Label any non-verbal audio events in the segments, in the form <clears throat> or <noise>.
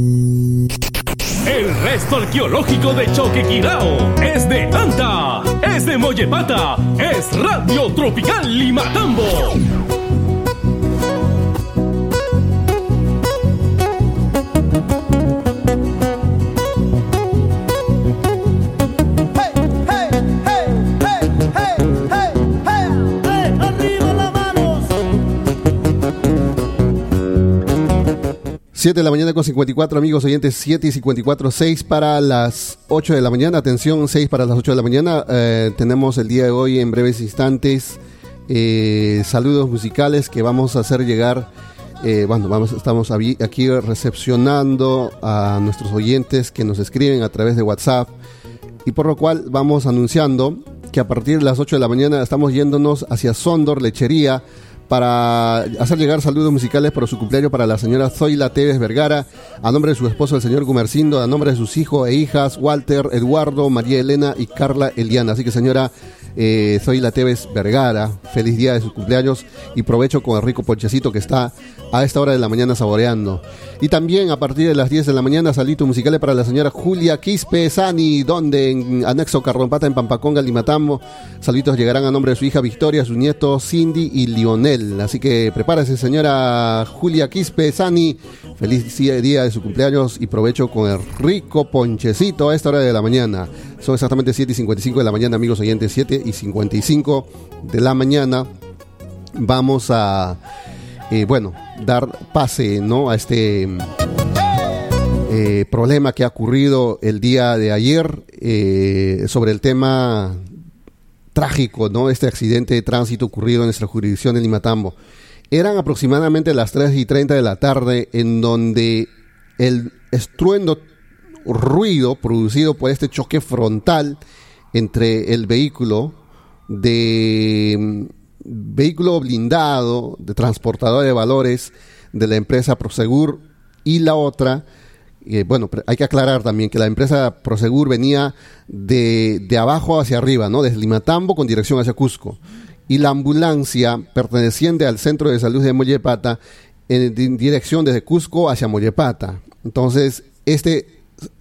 El resto arqueológico de Choquequirao es de Anta, es de Mollepata, es Radio Tropical Limatambo. Siete de la mañana con 54 amigos oyentes, 7 y 54, 6 para las 8 de la mañana, atención, 6 para las 8 de la mañana. Eh, tenemos el día de hoy en breves instantes eh, saludos musicales que vamos a hacer llegar. Eh, bueno, vamos, estamos aquí recepcionando a nuestros oyentes que nos escriben a través de WhatsApp y por lo cual vamos anunciando que a partir de las 8 de la mañana estamos yéndonos hacia Sondor, Lechería, para hacer llegar saludos musicales por su cumpleaños para la señora Zoila Tevez Vergara, a nombre de su esposo el señor Gumercindo, a nombre de sus hijos e hijas, Walter, Eduardo, María Elena y Carla Eliana. Así que señora eh, Zoila Tevez Vergara, feliz día de su cumpleaños y provecho con el rico ponchecito que está a esta hora de la mañana saboreando. Y también a partir de las 10 de la mañana, salito musical para la señora Julia Quispe Sani, donde en anexo Carrompata en Pampaconga, Limatambo, saluditos llegarán a nombre de su hija Victoria, su nieto Cindy y Lionel. Así que prepárese, señora Julia Quispe Sani. Feliz día de su cumpleaños y provecho con el rico ponchecito a esta hora de la mañana. Son exactamente 7 y 55 de la mañana, amigos oyentes, 7 y 55 de la mañana. Vamos a eh, bueno, dar pase ¿no? a este eh, problema que ha ocurrido el día de ayer eh, sobre el tema trágico, ¿no? Este accidente de tránsito ocurrido en nuestra jurisdicción de Limatambo. Eran aproximadamente las 3 y 30 de la tarde en donde el estruendo ruido producido por este choque frontal entre el vehículo de vehículo blindado de transportador de valores de la empresa Prosegur y la otra, bueno, hay que aclarar también que la empresa Prosegur venía de, de abajo hacia arriba, ¿no? Desde Limatambo con dirección hacia Cusco. Y la ambulancia perteneciente al Centro de Salud de Mollepata en, dirección desde Cusco hacia Mollepata. Entonces, este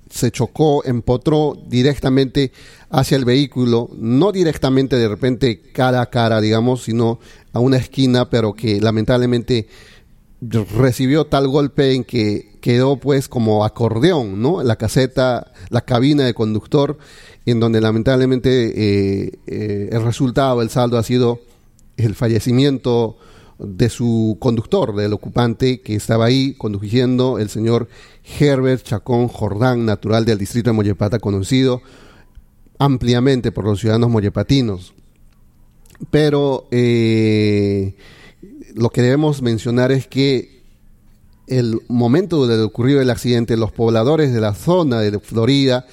se chocó, empotró directamente hacia el vehículo, no directamente de repente cara a cara, digamos, sino a una esquina, pero que lamentablemente recibió tal golpe en que quedó pues como acordeón, ¿no? La caseta, la cabina de conductor, en donde lamentablemente eh, eh, el resultado, el saldo ha sido el fallecimiento de su conductor, del ocupante que estaba ahí conduciendo, el señor Herbert Chacón Jordán, natural del distrito de Mollepata, conocido ampliamente por los ciudadanos mollepatinos. Pero eh, lo que debemos mencionar es que el momento de ocurrido el accidente, los pobladores de la zona de Florida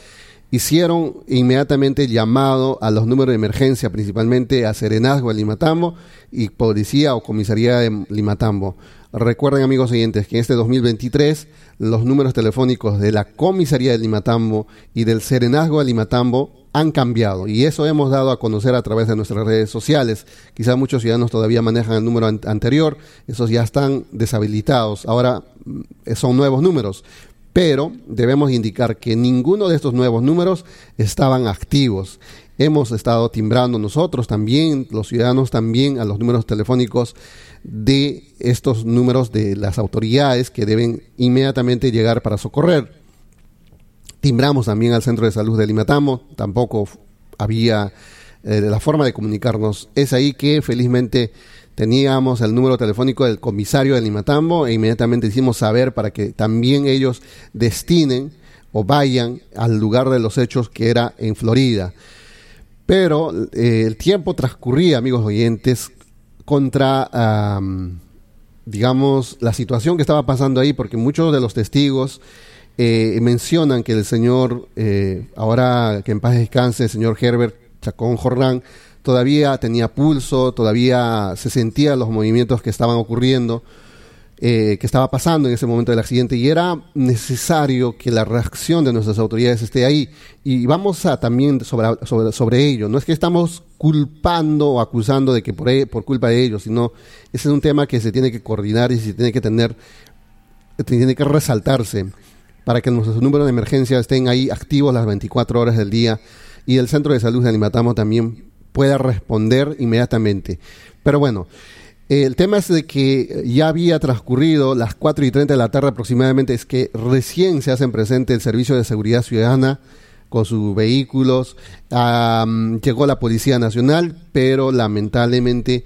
hicieron inmediatamente llamado a los números de emergencia, principalmente a Serenazgo de Limatambo y Policía o Comisaría de Limatambo. Recuerden, amigos oyentes, que en este 2023 los números telefónicos de la Comisaría de Limatambo y del Serenazgo de Limatambo han cambiado y eso hemos dado a conocer a través de nuestras redes sociales. Quizás muchos ciudadanos todavía manejan el número anterior, esos ya están deshabilitados, ahora mm, son nuevos números, pero debemos indicar que ninguno de estos nuevos números estaban activos. Hemos estado timbrando nosotros también, los ciudadanos también, a los números telefónicos de estos números de las autoridades que deben inmediatamente llegar para socorrer. Timbramos también al centro de salud de Limatamo, tampoco había eh, la forma de comunicarnos. Es ahí que felizmente teníamos el número telefónico del comisario de Limatambo e inmediatamente hicimos saber para que también ellos destinen o vayan al lugar de los hechos que era en Florida. Pero eh, el tiempo transcurría, amigos oyentes, contra, digamos, la situación que estaba pasando ahí, porque muchos de los testigos eh, mencionan que el señor, eh, ahora que en paz descanse, el señor Herbert Chacón Jordán, todavía tenía pulso, todavía se sentía los movimientos que estaban ocurriendo, eh, que estaba pasando en ese momento del accidente y era necesario que la reacción de nuestras autoridades esté ahí. Y vamos a también sobre, sobre, ello. No es que estamos culpando o acusando de que por, e, por culpa de ellos, sino ese es un tema que se tiene que coordinar y se tiene que tener, tiene que resaltarse. Para que nuestros números de emergencia estén ahí activos las 24 horas del día y el centro de salud de Alimatamo también pueda responder inmediatamente. Pero bueno, el tema es de que ya había transcurrido las 4 y 30 de la tarde aproximadamente, es que recién se hacen presente el Servicio de Seguridad Ciudadana con sus vehículos, llegó la Policía Nacional, pero lamentablemente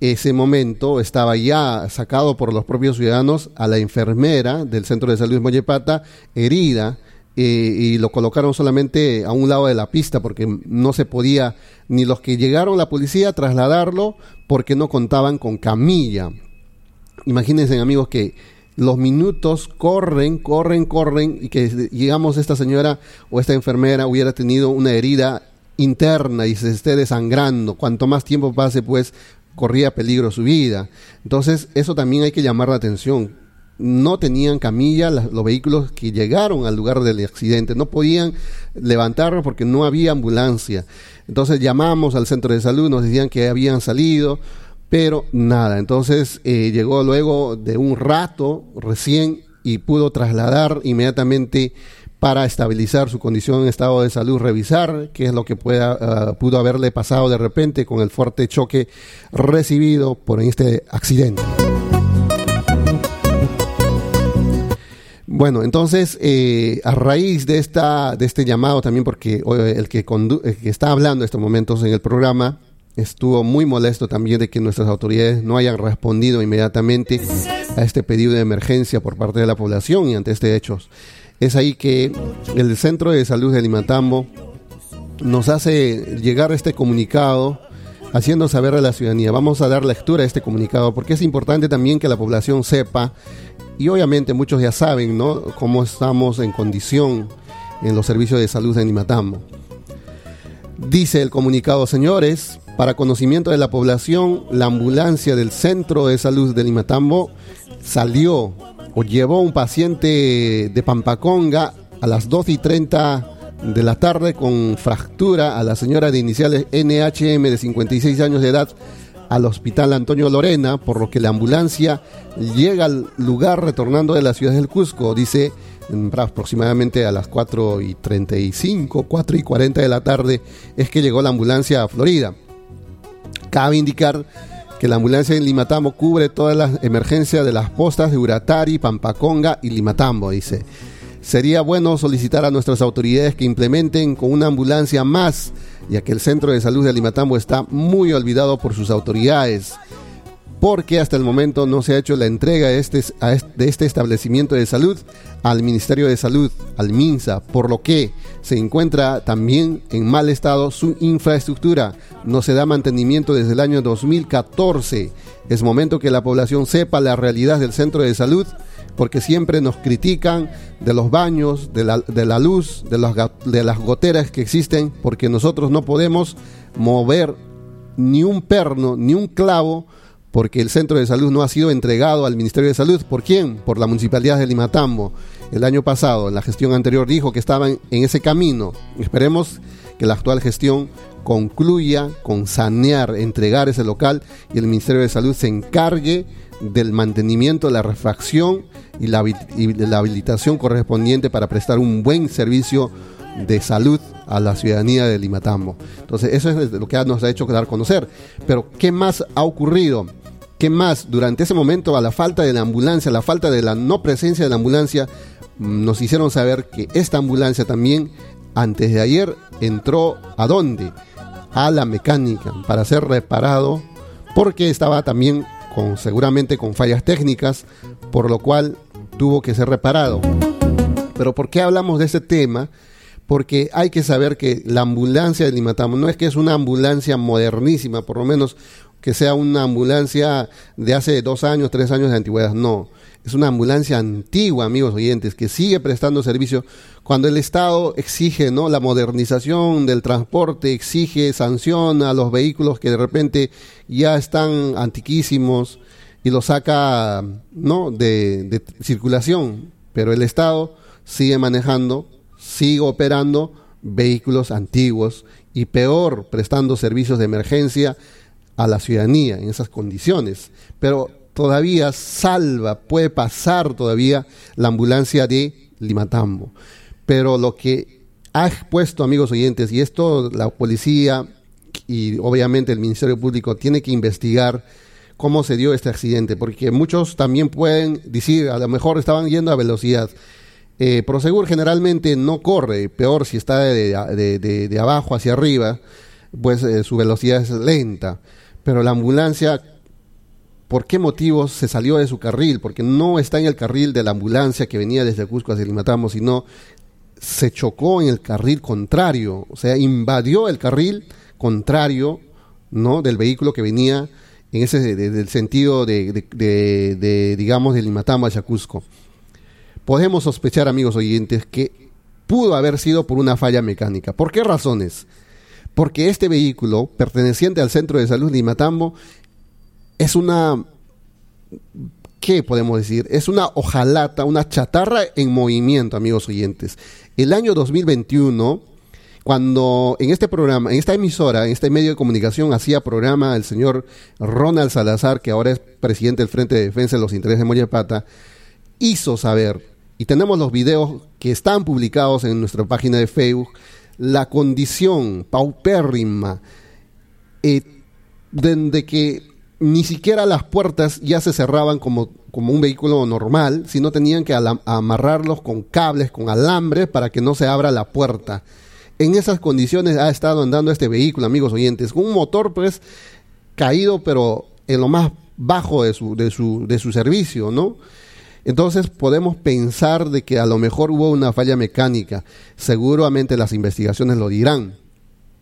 ese momento estaba ya sacado por los propios ciudadanos a la enfermera del Centro de Salud Mollepata, herida, y lo colocaron solamente a un lado de la pista porque no se podía ni los que llegaron la policía trasladarlo porque no contaban con camilla. Imagínense amigos que los minutos corren, corren, corren y que digamos esta señora o esta enfermera hubiera tenido una herida interna y se esté desangrando. Cuanto más tiempo pase, pues corría peligro su vida. Entonces, eso también hay que llamar la atención no tenían camilla los vehículos que llegaron al lugar del accidente, no podían levantarlo porque no había ambulancia. Entonces llamamos al centro de salud, nos decían que habían salido, pero nada. Entonces eh, llegó luego de un rato recién y pudo trasladar inmediatamente para estabilizar su condición en estado de salud, revisar qué es lo que pueda, ah, pudo haberle pasado de repente con el fuerte choque recibido por este accidente. Bueno, entonces, eh, a raíz de, esta, de este llamado también, porque el que, que está hablando en estos momentos en el programa estuvo muy molesto también de que nuestras autoridades no hayan respondido inmediatamente a este pedido de emergencia por parte de la población y ante este hecho. Es ahí que el Centro de Salud de Limatambo nos hace llegar este comunicado haciendo saber a la ciudadanía. Vamos a dar lectura a este comunicado porque es importante también que la población sepa y obviamente muchos ya saben, ¿no? Cómo estamos en condición en los servicios de salud de Nimatambo. Dice el comunicado, señores, para conocimiento de la población, la ambulancia del Centro de Salud de Nimatambo salió llevó un paciente de Pampaconga a las 2 y 30 de la tarde con fractura a la señora de iniciales NHM de 56 años de edad al hospital Antonio Lorena, por lo que la ambulancia llega al lugar retornando de la ciudad del Cusco, dice aproximadamente a las 4 y 35, 4 y 40 de la tarde, es que llegó la ambulancia a Florida. Cabe indicar que la ambulancia en Limatambo cubre todas las emergencias de las postas de Uratari, Pampaconga y Limatambo, dice. Sería bueno solicitar a nuestras autoridades que implementen con una ambulancia más ya que el centro de salud de Alimatambo está muy olvidado por sus autoridades, porque hasta el momento no se ha hecho la entrega de este, de este establecimiento de salud al Ministerio de Salud, al MINSA, por lo que se encuentra también en mal estado su infraestructura. No se da mantenimiento desde el año 2014. Es momento que la población sepa la realidad del centro de salud porque siempre nos critican de los baños, de la, luz, de las goteras que existen, porque nosotros no podemos mover ni un perno, ni un clavo, porque el centro de salud no ha sido entregado al Ministerio de Salud. ¿Por quién? Por la Municipalidad de Limatambo. El año pasado, en la gestión anterior, dijo que estaban en ese camino. Esperemos que la actual gestión concluya con sanear, entregar ese local y el Ministerio de Salud se encargue del mantenimiento, la refracción y la, habilitación correspondiente para prestar un buen servicio de salud a la ciudadanía de Limatambo. Entonces, eso es lo que nos ha hecho dar a conocer. Pero, ¿qué más ha ocurrido? ¿Qué más? Durante ese momento, a la falta de la ambulancia, a la falta de la no presencia de la ambulancia, mm, nos hicieron saber que esta ambulancia también, antes de ayer, entró a dónde? A la mecánica, para ser reparado, porque estaba también con, seguramente con fallas técnicas, por lo cual tuvo que ser reparado. Pero ¿por qué hablamos de este tema? Porque hay que saber que la ambulancia de Limatamo no es que es una ambulancia modernísima, por lo menos que sea una ambulancia de hace dos años, tres años de antigüedad, no. Es una ambulancia antigua, amigos oyentes, que sigue prestando servicio cuando el Estado exige ¿no? la modernización del transporte, exige sanción a los vehículos que de repente ya están antiquísimos y los saca ¿no? de, de circulación, pero el Estado sigue manejando, sigue operando vehículos antiguos y peor, prestando servicios de emergencia a la ciudadanía en esas condiciones. Pero todavía salva, puede pasar todavía la ambulancia de Limatambo. Pero lo que ha expuesto, amigos oyentes, y esto la policía y obviamente el Ministerio Público tiene que investigar cómo se dio este accidente, porque muchos también pueden decir, a lo mejor estaban yendo a velocidad. Eh, Prosegur generalmente no corre, peor si está de, abajo hacia arriba, pues eh, su velocidad es lenta. Pero la ambulancia, ¿por qué motivos se salió de su carril? Porque no está en el carril de la ambulancia que venía desde Cusco hacia Limatamo, sino se chocó en el carril contrario, o sea, invadió el carril contrario ¿no? del vehículo que venía en ese del sentido de, de, digamos, de Limatama a Cusco. Podemos sospechar, amigos oyentes, que pudo haber sido por una falla mecánica. ¿Por qué razones? Porque este vehículo, perteneciente al Centro de Salud Limatambo, es una ¿qué podemos decir? Es una hojalata, una chatarra en movimiento, amigos oyentes. El año 2021 cuando en este programa, en esta emisora, en este medio de comunicación, hacía programa el señor Ronald Salazar, que ahora es presidente del Frente de Defensa de los Intereses de Moyapata, hizo saber, y tenemos los videos que están publicados en nuestra página de Facebook, la condición paupérrima, eh, de que ni siquiera las puertas ya se cerraban como, como un vehículo normal, sino tenían que amarrarlos con cables, con alambres, para que no se abra la puerta en esas condiciones ha estado andando este vehículo, amigos oyentes, con un motor pues caído, pero en lo más bajo de su, de su, de su servicio, ¿no? Entonces podemos pensar de que a lo mejor hubo una falla mecánica. Seguramente las investigaciones lo dirán.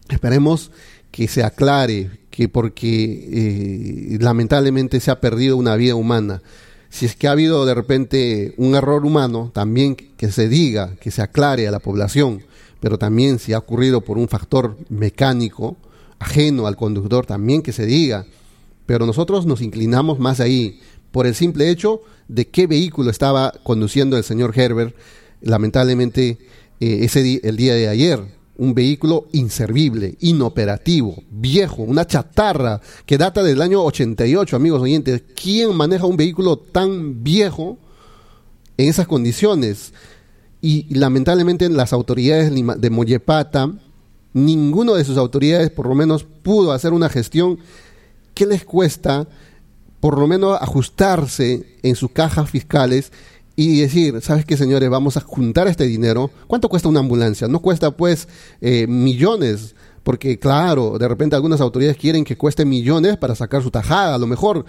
Esperemos que se aclare que porque eh, lamentablemente se ha perdido una vida humana. Si es que ha habido de repente un error humano, también que se diga, que se aclare a la población pero también si ha ocurrido por un factor mecánico ajeno al conductor, también que se diga. Pero nosotros nos inclinamos más ahí por el simple hecho de qué vehículo estaba conduciendo el señor Herbert, lamentablemente eh, ese el día de ayer. Un vehículo inservible, inoperativo, viejo, una chatarra que data del año 88, amigos oyentes. ¿Quién maneja un vehículo tan viejo en esas condiciones? y lamentablemente las autoridades de Mollepata, ninguno de sus autoridades por lo menos pudo hacer una gestión que les cuesta por lo menos ajustarse en sus cajas fiscales y decir, ¿sabes qué, señores? Vamos a juntar este dinero. ¿Cuánto cuesta una ambulancia? No cuesta, pues, eh, millones, porque, claro, de repente algunas autoridades quieren que cueste millones para sacar su tajada, a lo mejor,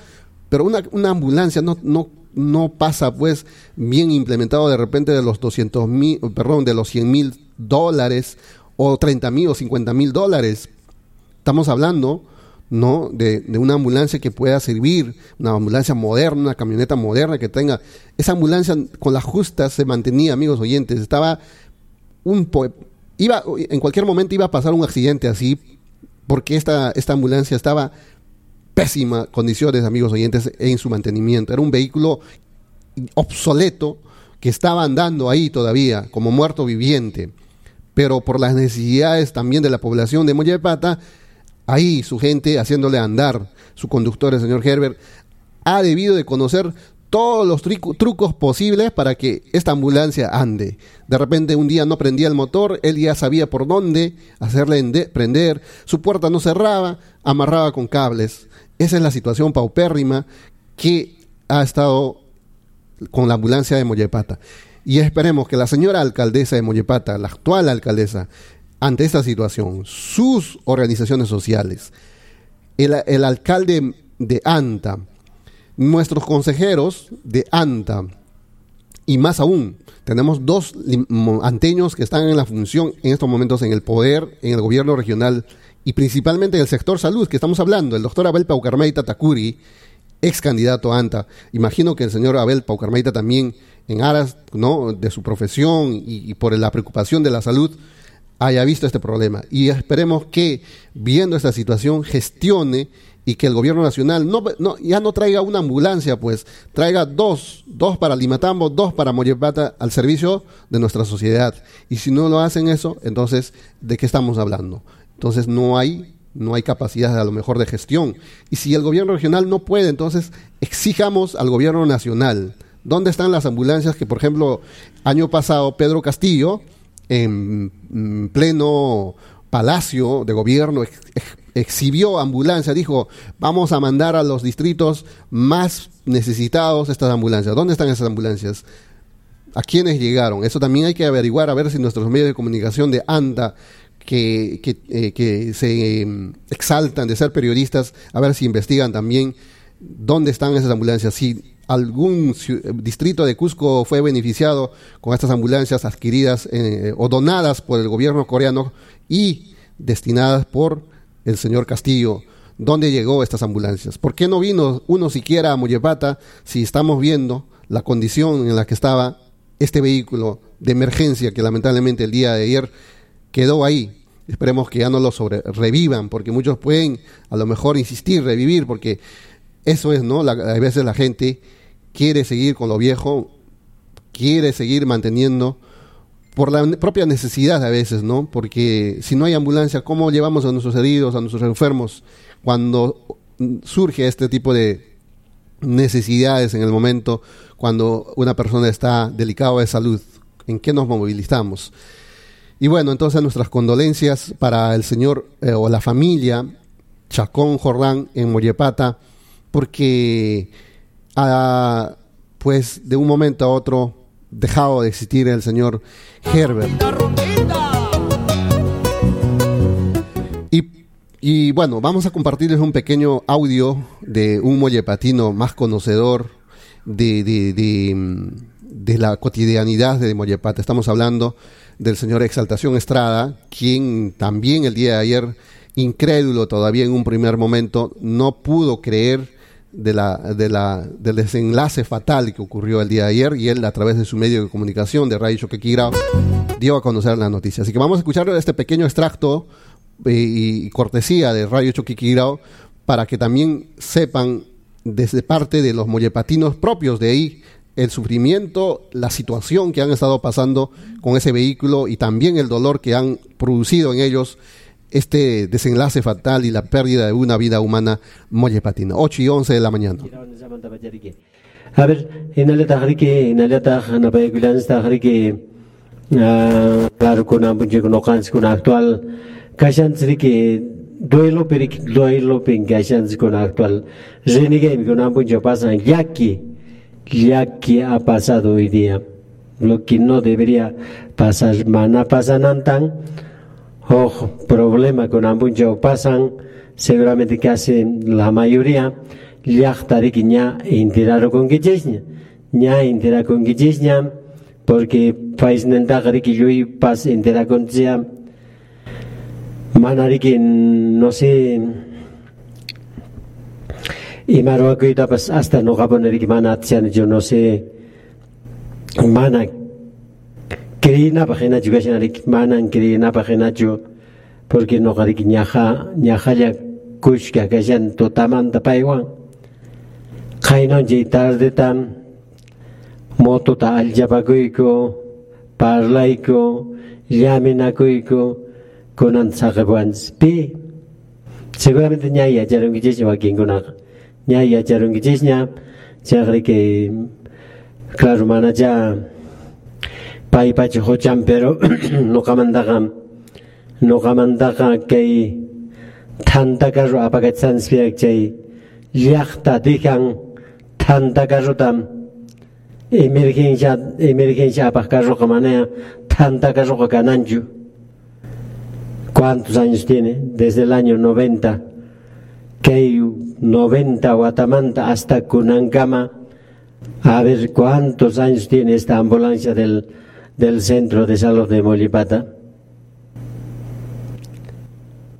pero una, una ambulancia no, no no pasa pues bien implementado de repente de los 200 mil, perdón, de los 100 mil dólares o 30 mil o 50 mil dólares. Estamos hablando, ¿no? De, de, una ambulancia que pueda servir, una ambulancia moderna, una camioneta moderna que tenga. Esa ambulancia con las justas se mantenía, amigos oyentes. Estaba un. Iba, en cualquier momento iba a pasar un accidente así, porque esta, esta ambulancia estaba pésimas condiciones, amigos oyentes, en su mantenimiento. Era un vehículo obsoleto que estaba andando ahí todavía como muerto viviente, pero por las necesidades también de la población de Mollepata, ahí su gente haciéndole andar, su conductor, el señor Herbert, ha debido de conocer todos los trucos posibles para que esta ambulancia ande. De repente un día no prendía el motor, él ya sabía por dónde hacerle prender, su puerta no cerraba, amarraba con cables. Esa es la situación paupérrima que ha estado con la ambulancia de Mollepata. Y esperemos que la señora alcaldesa de Mollepata, la actual alcaldesa, ante esta situación, sus organizaciones sociales, el, alcalde de ANTA, nuestros consejeros de ANTA, y más aún, tenemos dos anteños que están en la función en estos momentos en el poder, en el gobierno regional y principalmente en el sector salud que estamos hablando, el doctor Abel Paucarmeita Takuri, ex candidato a ANTA. Imagino que el señor Abel Paucarmeita también, en aras ¿no? de su profesión y, por la preocupación de la salud, haya visto este problema. Y esperemos que, viendo esta situación, gestione y que el gobierno nacional no, no, ya no traiga una ambulancia, pues traiga dos, dos para Limatambo, dos para Moyepata al servicio de nuestra sociedad. Y si no lo hacen eso, entonces, ¿de qué estamos hablando? Entonces no hay no hay capacidad a lo mejor de gestión. Y si el gobierno regional no puede, entonces exijamos al gobierno nacional, ¿Dónde están las ambulancias que, por ejemplo, año pasado Pedro Castillo, en mm, pleno palacio de gobierno, exhibió ambulancias, dijo, vamos a mandar a los distritos más necesitados estas ambulancias. ¿Dónde están esas ambulancias? ¿A quiénes llegaron? Eso también hay que averiguar, a ver si nuestros medios de comunicación de ANDA, que, que, eh, que se em, exaltan de ser periodistas, a ver si investigan también dónde están esas ambulancias. Si algún distrito de Cusco fue beneficiado con estas ambulancias adquiridas eh, o donadas por el gobierno coreano y destinadas por el señor Castillo. ¿Dónde llegó estas ambulancias? ¿Por qué no vino uno siquiera a Mollepata si estamos viendo la condición en la que estaba este vehículo de emergencia que lamentablemente el día de ayer quedó ahí? Esperemos que ya no lo sobre revivan, porque muchos pueden a lo mejor insistir, revivir, porque eso es, ¿no? a veces la gente quiere seguir con lo viejo, quiere seguir manteniendo por la propia necesidad a veces, ¿no? Porque si no hay ambulancia, ¿cómo llevamos a nuestros heridos, a nuestros enfermos cuando surge este tipo de necesidades en el momento cuando una persona está delicada de salud? ¿En qué nos movilizamos? Y bueno, entonces nuestras condolencias para el señor eh, o la familia Chacón Jordán en Mollepata, porque ha, pues de un momento a otro dejado de existir el señor Herbert. Y, y bueno, vamos a compartirles un pequeño audio de un mollepatino más conocedor de, de, de, la cotidianidad de Mollepata. Estamos hablando del señor Exaltación Estrada, quien también el día de ayer, incrédulo todavía en un primer momento, no pudo creer de la, de la, del desenlace fatal que ocurrió el día de ayer y él a través de su medio de comunicación de Radio Choquequira dio a conocer la noticia. Así que vamos a escuchar este pequeño extracto eh, y, cortesía de Radio Choquequirao para que también sepan desde parte de los mollepatinos propios de ahí el sufrimiento, la situación que han estado pasando con ese vehículo y también el dolor que han producido en ellos este desenlace fatal y la pérdida de una vida humana mollepatina. 8 y 11 de la mañana. A ver, en el tahriki, en el tah, na baigulan tahriki, claro, con un con ocans con actual, kashan triki, duelo perik, duelo pen kashan con actual, renige con un yo pasan, yaki, yaki ha pasado hoy día, lo que no debería pasar, mana pasan oh, problema con ambunjau pasan, seguramente casi la mayoría, llaqtariki ña intiraro con gichesña, ña intera con gichesña, porque país nentaqriki yui pas intera con tia, no sé, y maroakuita pas hasta no japoneriki mana yo no sé, mana Kirinapajena chukachanarik manan kirinapajena porque noqarik ñaja ñajalla ya kushka kashan tutamanta paywan qaynonchik tardetan motuta allapakuyku parlayku llaminakuyku kunan saqapuwanchikpi seguramente ña yacharunkichishña wakinkunaqa ña yacharunkichishña chaqri que claro manacha ya ja pai pachi hocham pero <clears throat> no kamandaga no kamandaga kay apagat sanspiak chay tanta karo tam emergencia emergencia apak karo kamane tanta karo kananju ¿Cuántos años tiene? Desde el año 90. Que 90 Guatamanta hasta Kunangama. A ver cuántos años tiene esta ambulancia del del centro de salud de Molipata.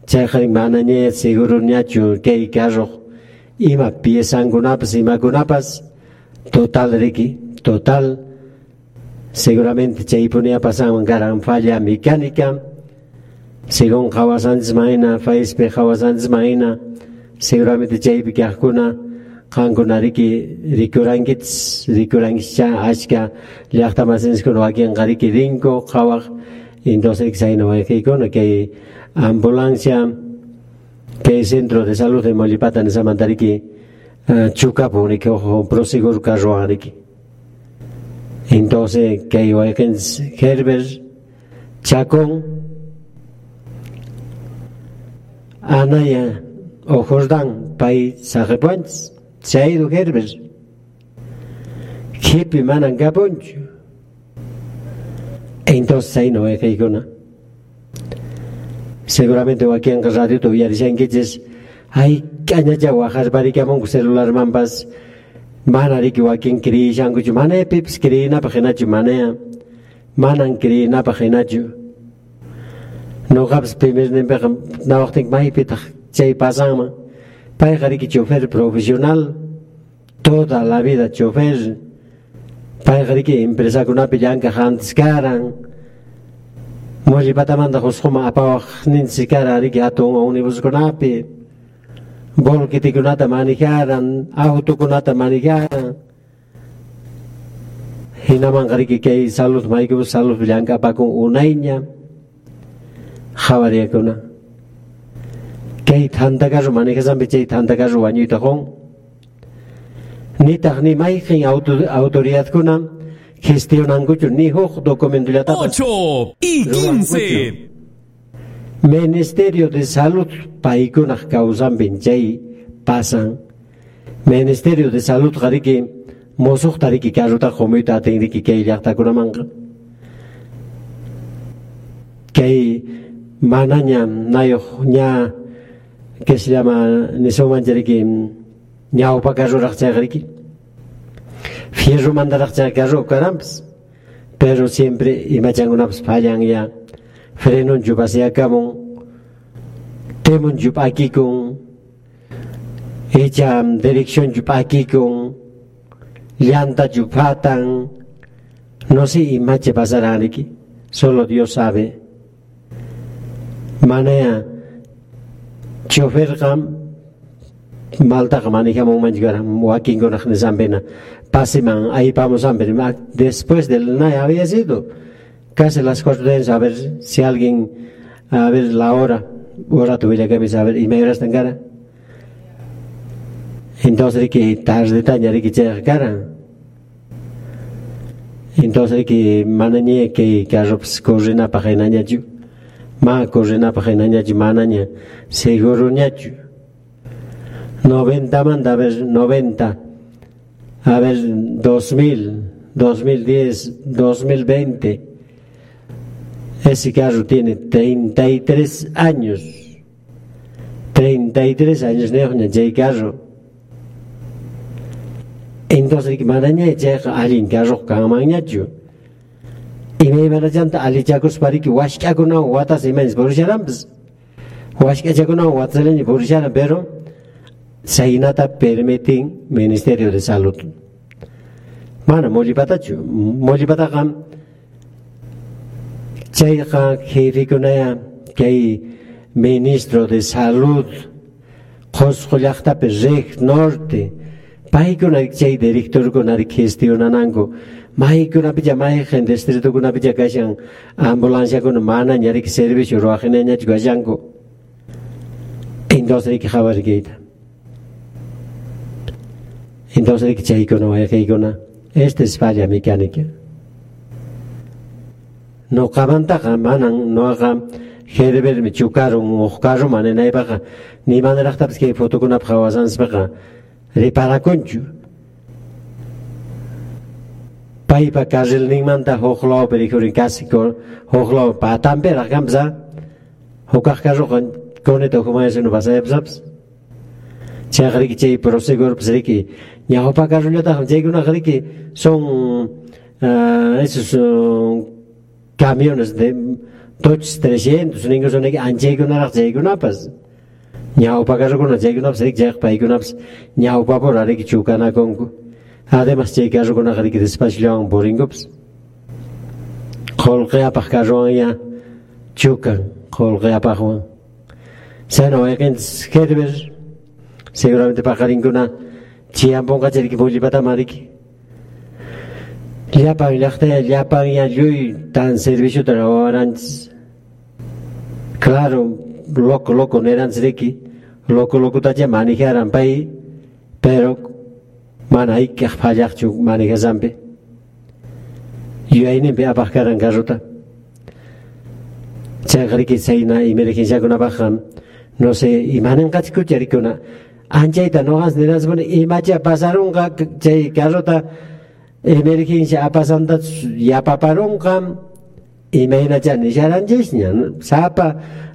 Chaykhari mananye seguro nyachu kei carro ima piesan gunapas ima gunapas. Total riki total. Seguramente chay ponía pasan garan falla mecánica. Según Hawasan Zmaina, Faispe Hawasan Zmaina, seguramente chay pikakuna qankunariki rikurangits rikurangcha achka llaqtamasinskuna wakinqariki rinku qhawaq entonces sayna waykikuna kay ambulancia kay centro de salud de Molipata nisamantariki uh, chukapuniki ojo prosegur carruanriki Entonces, hay que Herbert Chacón, Anaya, ojos dan, pai sajepuans, se ha ido Herbert. Kipi manan gaponcho. Entonces ahí no que ir Seguramente aquí en radio todavía dicen que es, ay, caña ya guajas, bari que among celular mambas, mana riki wakin kiri shangu chu mana pips kiri na pagina chu mana ya manan kiri na pagina chu. No gaps primer ne na waktin mai pitach chay pasama pai gari ki chofer profesional toda la vida chofer pai gari ki empresa kuna pillan ka hands karan Moji patamanda khoskhoma apawak nin sikara riki atung unibus kunapi bol kiti kunata manikaran auto kunata manikaran hinaman kariki kay salud maiku salud blanca pa kung unainya jawaria kuna kay tanda kaso manikasan bichay tanda kaso wanyo itakong ni tak ni maikin autoridad kuna gestionan kucho ni hok dokumento ya tapas 8 y 15. Ministerio de Salud paikunak causan benchay pasan. Ministerio de Salud gariki mosuk tariki karuta khomuita tendiki kay yakta kunamanga. Kay mananya nayo que se llama Neseu Manjarikim, Nyao Pakajo Rakhchagriki. Fiesu Manda Rakhchagajo Karamps, pero siempre imachangunaps fallan ya, frenon yupasia kamon, temon yupakikon, echam dirección yupakikon, llanta yupatan, no sé imache pasarán aquí, solo Dios sabe. ya? Chofer kam malta maneja mon manjgar walking con la zambena pasiman a ver después del naya había sido casi las cosas a ver si alguien, a ver la hora, hora tuviera que saber, y me horas en cara. Entonces que tarde taña que cara. Entonces que mananya que que arrops cojena para nanya ju. Ma cojena para nanya ju mananya seguro nyachu. 90 manda a ver 90 a ver 2000 2010 2020 ese carro tiene 33 años. 33 años de ese carro. Entonces, maraña llega alguien carro kamanya ime magazanta ali jagurs bariki washka guna watas imens borisharam washka jaguna watselen borisharam pero sainata permitin ministerio de salud mana molipata chu molipata kam chay ka jefe kunaya kay ministro de salud qosqulaqtapi reg norte paykuna chay directorkunari gestionananku maykunapicha mayqin distritokunapicha kashan ambulanciakuna mana ñarik servicio ruwaqhinañachu kashanku entonces riki qhawarikayta entonces riki chaykuna wayqaykuna esta es falla mecánica. No kamantaqa manan noqa herbermi chukarum uqkarum mananaypaqa ni manaraqtapis kay fotokunapaq Ρε παρακόντιου. Πάει είπα καζελνίγμαν τα χοχλό περιχωρικά σηκώ, χοχλό πατάν πέρα γάμψα, ο καχκάζο κόνε το χωμάες ενώ βασέψαψ, και αγρίκη και η προσέγωρ ψρίκη, χωπά κάζο λιώτα χαμτσέγγουν αγρίκη, σον ίσως καμιόνες, τότσι τρεσιέντους, νίγκος ονέγγι, αντζέγγουν αραχτσέγγουν. Ñawpakarukunas chaykunapas rik chayqpaykunapas ñawpapura riki chukanakunku además chay carrukunaqa riki despaciowan purinkupas qullqiyapaq carruwan ya chukan qullqiyapaqwan chayna wayqinchis herber seguramente paqarinkuna chiampunqacha riki pullipatama riki llapan llaqtaya llapan ya lluy tan servicio trabajaranchis claro loko loko neran zriki loko loco tache manijaran ya pai pero mana ikke ya phayaqchu manijazampi ya yuyayninpi apaqkaran karruta chaqriki chayna imergenciakunapajan no sé imananqachu charikuna anchayta noqas nirasmuni imacha pasarunqa chay eh, siapa emergencia ya yapaparunqa nisharanjes ñan sapa.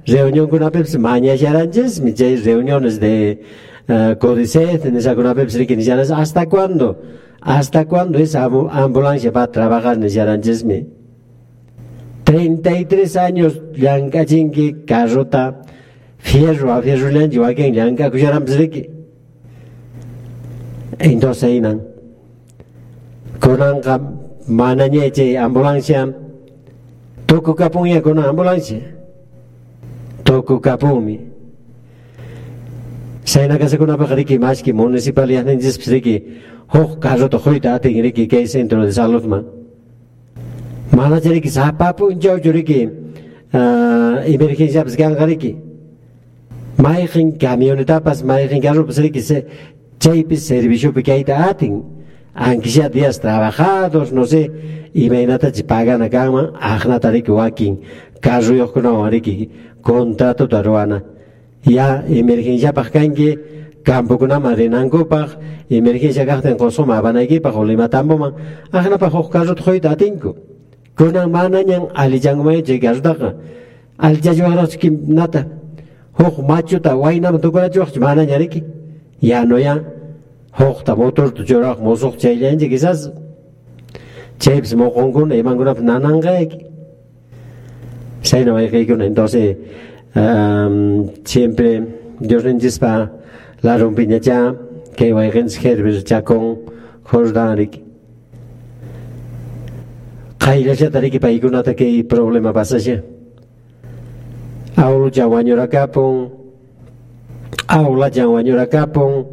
Reunión kuna peps maña sharanjes mi chay reuniones de uh, códice en esa kuna peps riki nisharanjes hasta cuándo hasta cuándo esa ambulancia va a trabajar nisharanjes mi 33 años llankachinki carrota fierro a fierro llanka kusharanpsriki entonces inan kunanqa mana ñeche ambulancia tuku kapunya kuna ambulancia. Tuku kapumi. Sayna kasa kuna pakariki maski municipalidad ninjis psriki hok carrota hoita ating riki kay centro de salud man. Mana jariki sapapu injau juriki uh, emergencia psgan gariki. Maikin camioneta pas maikin carro psriki se chaypis servicio picaita ating aunque sea días trabajados, no sé, y me nata si pagan a cama, ajna tarik wakin, caso imaynata pagana kanman ajnata riki wakin karruyuqkunawan riki contratota ruwana ya emergenciapaq kanki campokunaman rinankupaq emergencia kaqtin consuma apanaykipaq o limatamboman ajnapaq huk karrut quyta atinku kunan mana ñan allichankumaña chay karrutaqa allichachiwaqraqchikimnata huk machuta waynaman tukunachiwaqchi manaña riki ya no ya hukta motorta churaq musuq chayllaña quizás James mokongkuna imankuna nanankayki chayna waykhaykuna entonces um, siempre Dios ninchaspa la rumpiñacha kay wayqinchik Herbert tariki pa qayllashatariki ta kai problema pasasha awlucha kapung, awlachan wañurakapun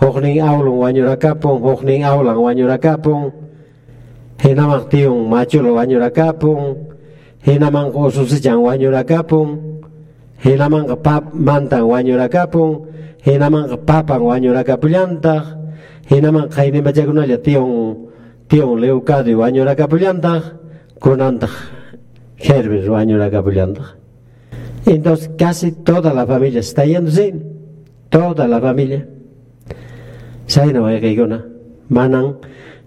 huknin kapung, wañurakapun aulang awlan kapung. Kapong, aula ya wanyura kapong, hokning aulung wanyura kapong hokning aulang wanyura kapong hinamang tiung machul wanyura kapong hinamang kosusijang wanyura kapong hinamang pap mantang wanyura kapong hinamang papang wanyura kapulyantah hinamang kaini majagunalya tiung tiung leukadi wanyura kapulyantah kunantah herbes wanyura kapulyantah entonces casi toda la familia está yéndose toda la familia. Saina waikaykuna manan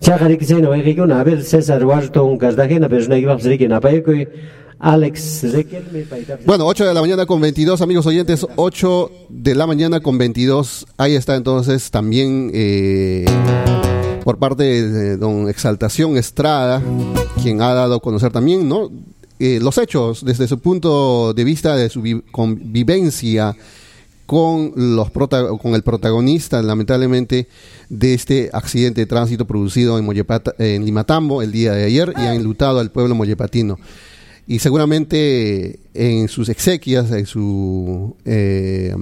kisayna wayqikuna a ver César Washington Cartagena pero naykiwaqpis napaykuy Alex Requelme paytapas Bueno, 8 de la mañana con 22, amigos oyentes, 8 de la mañana con 22. Ahí está entonces también eh, por parte de don Exaltación Estrada, quien ha dado a conocer también ¿no? Eh, los hechos desde su punto de vista de su vi- convivencia con, los prota- con el protagonista, lamentablemente, de este accidente de tránsito producido en, Mollepata- en Limatambo el día de ayer y ha enlutado al pueblo mollepatino. Y seguramente en sus exequias, en su, eh,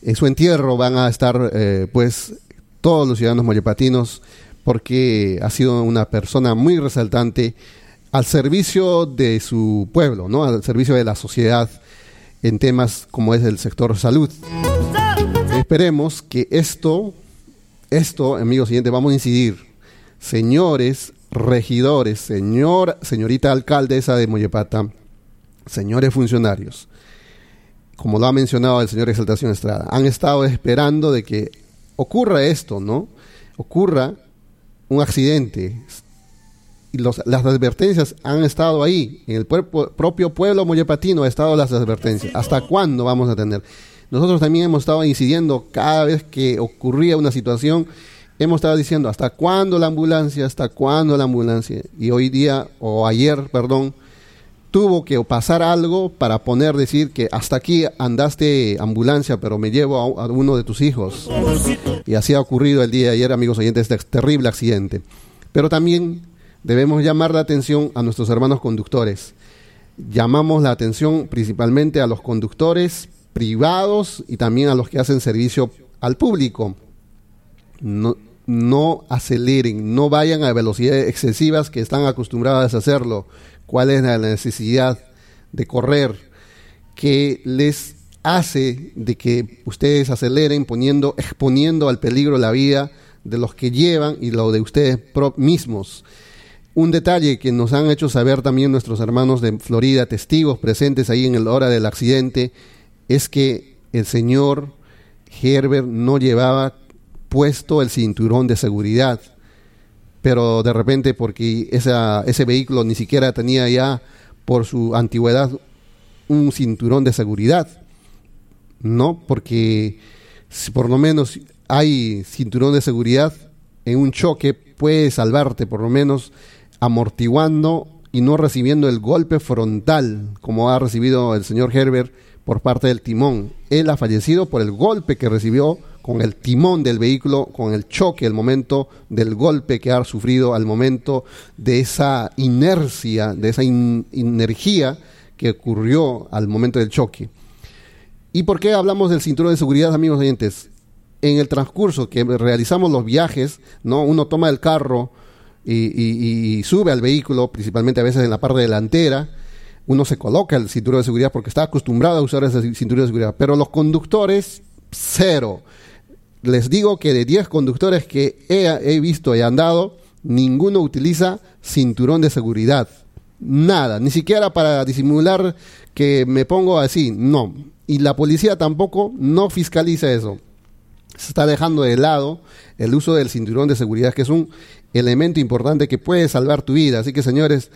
en su entierro van a estar eh, pues todos los ciudadanos mollepatinos porque ha sido una persona muy resaltante al servicio de su pueblo, ¿no? al servicio de la sociedad en temas como es el sector salud. Esperemos que esto, esto, amigos siguientes, vamos a incidir. Señores regidores, señor, señorita alcaldesa de Mollepata, señores funcionarios, como lo ha mencionado el señor Exaltación Estrada, han estado esperando de que ocurra esto, ¿no? Ocurra un accidente los, las advertencias han estado ahí. En el propio pueblo mollepatino ha estado las advertencias. ¿Hasta cuándo vamos a tener? Nosotros también hemos estado incidiendo cada vez que ocurría una situación, hemos estado diciendo hasta cuándo la ambulancia, hasta cuándo la ambulancia. Y hoy día, o ayer, perdón, tuvo que pasar algo para poner, decir que hasta aquí andaste ambulancia, pero me llevo a, uno de tus hijos. Y así ha ocurrido el día de ayer, amigos oyentes, este terrible accidente. Pero también debemos llamar la atención a nuestros hermanos conductores. Llamamos la atención principalmente a los conductores privados y también a los que hacen servicio al público. No, aceleren, no vayan a velocidades excesivas que están acostumbradas a hacerlo. ¿Cuál es la necesidad de correr? que les hace de que ustedes aceleren poniendo, exponiendo al peligro la vida de los que llevan y lo de ustedes mismos? Un detalle que nos han hecho saber también nuestros hermanos de Florida, testigos presentes ahí en la hora del accidente, es que el señor Herbert no llevaba puesto el cinturón de seguridad, pero de repente porque esa, ese vehículo ni siquiera tenía ya por su antigüedad un cinturón de seguridad, ¿no? Porque si por lo menos hay cinturón de seguridad en un choque, puede salvarte por lo menos amortiguando y no recibiendo el golpe frontal como ha recibido el señor Herbert por parte del timón. Él ha fallecido por el golpe que recibió con el timón del vehículo, con el choque, el momento del golpe que ha sufrido al momento de esa inercia, de esa energía que ocurrió al momento del choque. ¿Y por qué hablamos del cinturón de seguridad, amigos oyentes? En el transcurso que realizamos los viajes, ¿no? Uno toma el carro y, y sube al vehículo, principalmente a veces en la parte delantera, uno se coloca el cinturón de seguridad porque está acostumbrado a usar ese cinturón de seguridad, pero los conductores, cero. Les digo que de 10 conductores que he, visto y andado, ninguno utiliza cinturón de seguridad. Nada, ni siquiera para disimular que me pongo así, no. Y la policía tampoco no fiscaliza eso. Se está dejando de lado el uso del cinturón de seguridad, que es un elemento importante que puede salvar tu vida. Así que, señores,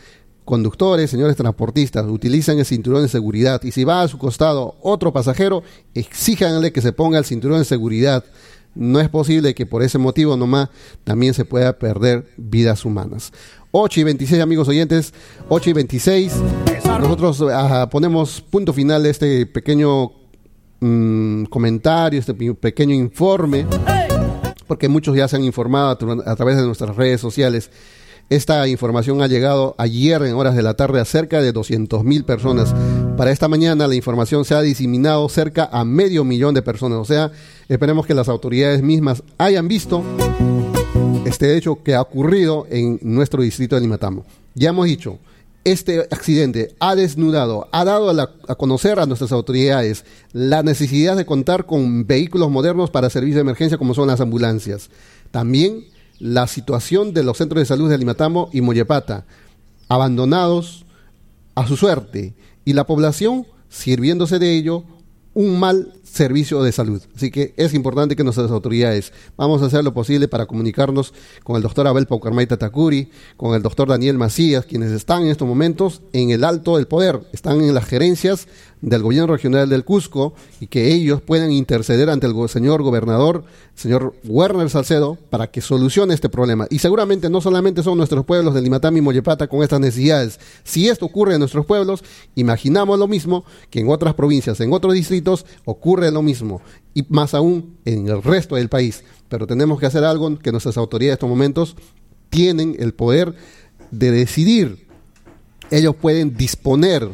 conductores, señores transportistas, utilicen el cinturón de seguridad y si va a su costado otro pasajero, exíjanle que se ponga el cinturón de seguridad. No es posible que por ese motivo nomás también se pueda perder vidas humanas. 8 y 26 amigos oyentes, 8 y 26. Nosotros ah, ponemos punto final a este pequeño mm, comentario, este pequeño informe, porque muchos ya se han informado a través de nuestras redes sociales. Esta información ha llegado ayer en horas de la tarde a cerca de 200.000 personas. Para esta mañana la información se ha diseminado cerca a medio millón de personas. O sea, esperemos que las autoridades mismas hayan visto este hecho que ha ocurrido en nuestro distrito de Limatamo. Ya hemos dicho, este accidente ha desnudado, ha dado a, a, conocer a nuestras autoridades la necesidad de contar con vehículos modernos para servicios de emergencia como son las ambulancias. También la situación de los centros de salud de Limatamo y Mollepata, abandonados a su suerte, y la población sirviéndose de ello un mal servicio de salud. Así que es importante que nuestras autoridades vamos a hacer lo posible para comunicarnos con el doctor Abel Paucarmaita Takuri, con el doctor Daniel Macías, quienes están en estos momentos en el alto del poder, están en las gerencias del gobierno regional del Cusco y que ellos puedan interceder ante el señor gobernador, señor Werner Salcedo, para que solucione este problema. Y seguramente no solamente son nuestros pueblos de Limatami y Mollepata con estas necesidades. Si esto ocurre en nuestros pueblos, imaginamos lo mismo que en otras provincias, en otros distritos, ocurre lo mismo. Y más aún en el resto del país. Pero tenemos que hacer algo que nuestras autoridades en estos momentos tienen el poder de decidir. Ellos pueden disponer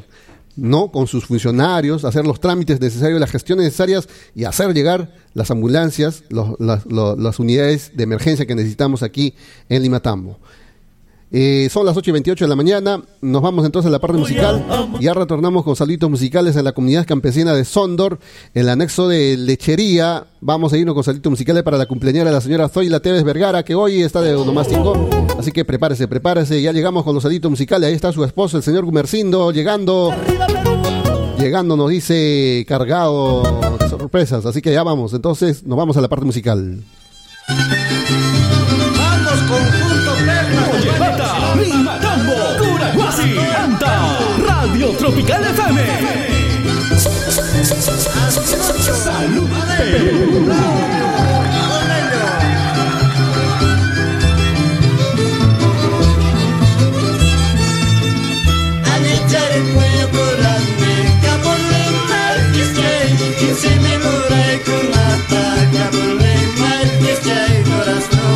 ¿no? con sus funcionarios, hacer los trámites necesarios, las gestiones necesarias y hacer llegar las ambulancias, las, unidades de emergencia que necesitamos aquí en Limatambo. Eh, son las 8 y 28 de la mañana. Nos vamos entonces a la parte musical. Ya retornamos con saluditos musicales en la comunidad campesina de Sondor, en el anexo de lechería. Vamos a irnos con saluditos musicales para la cumpleañera de la señora Zoila Tevez Vergara, que hoy está de onomástico. Así que prepárese, prepárese. Ya llegamos con los saluditos musicales. Ahí está su esposo, el señor Gumercindo, llegando. Llegando, nos dice, cargado de sorpresas. Así que ya vamos. Entonces, nos vamos a la parte musical. Tropical FM. Salud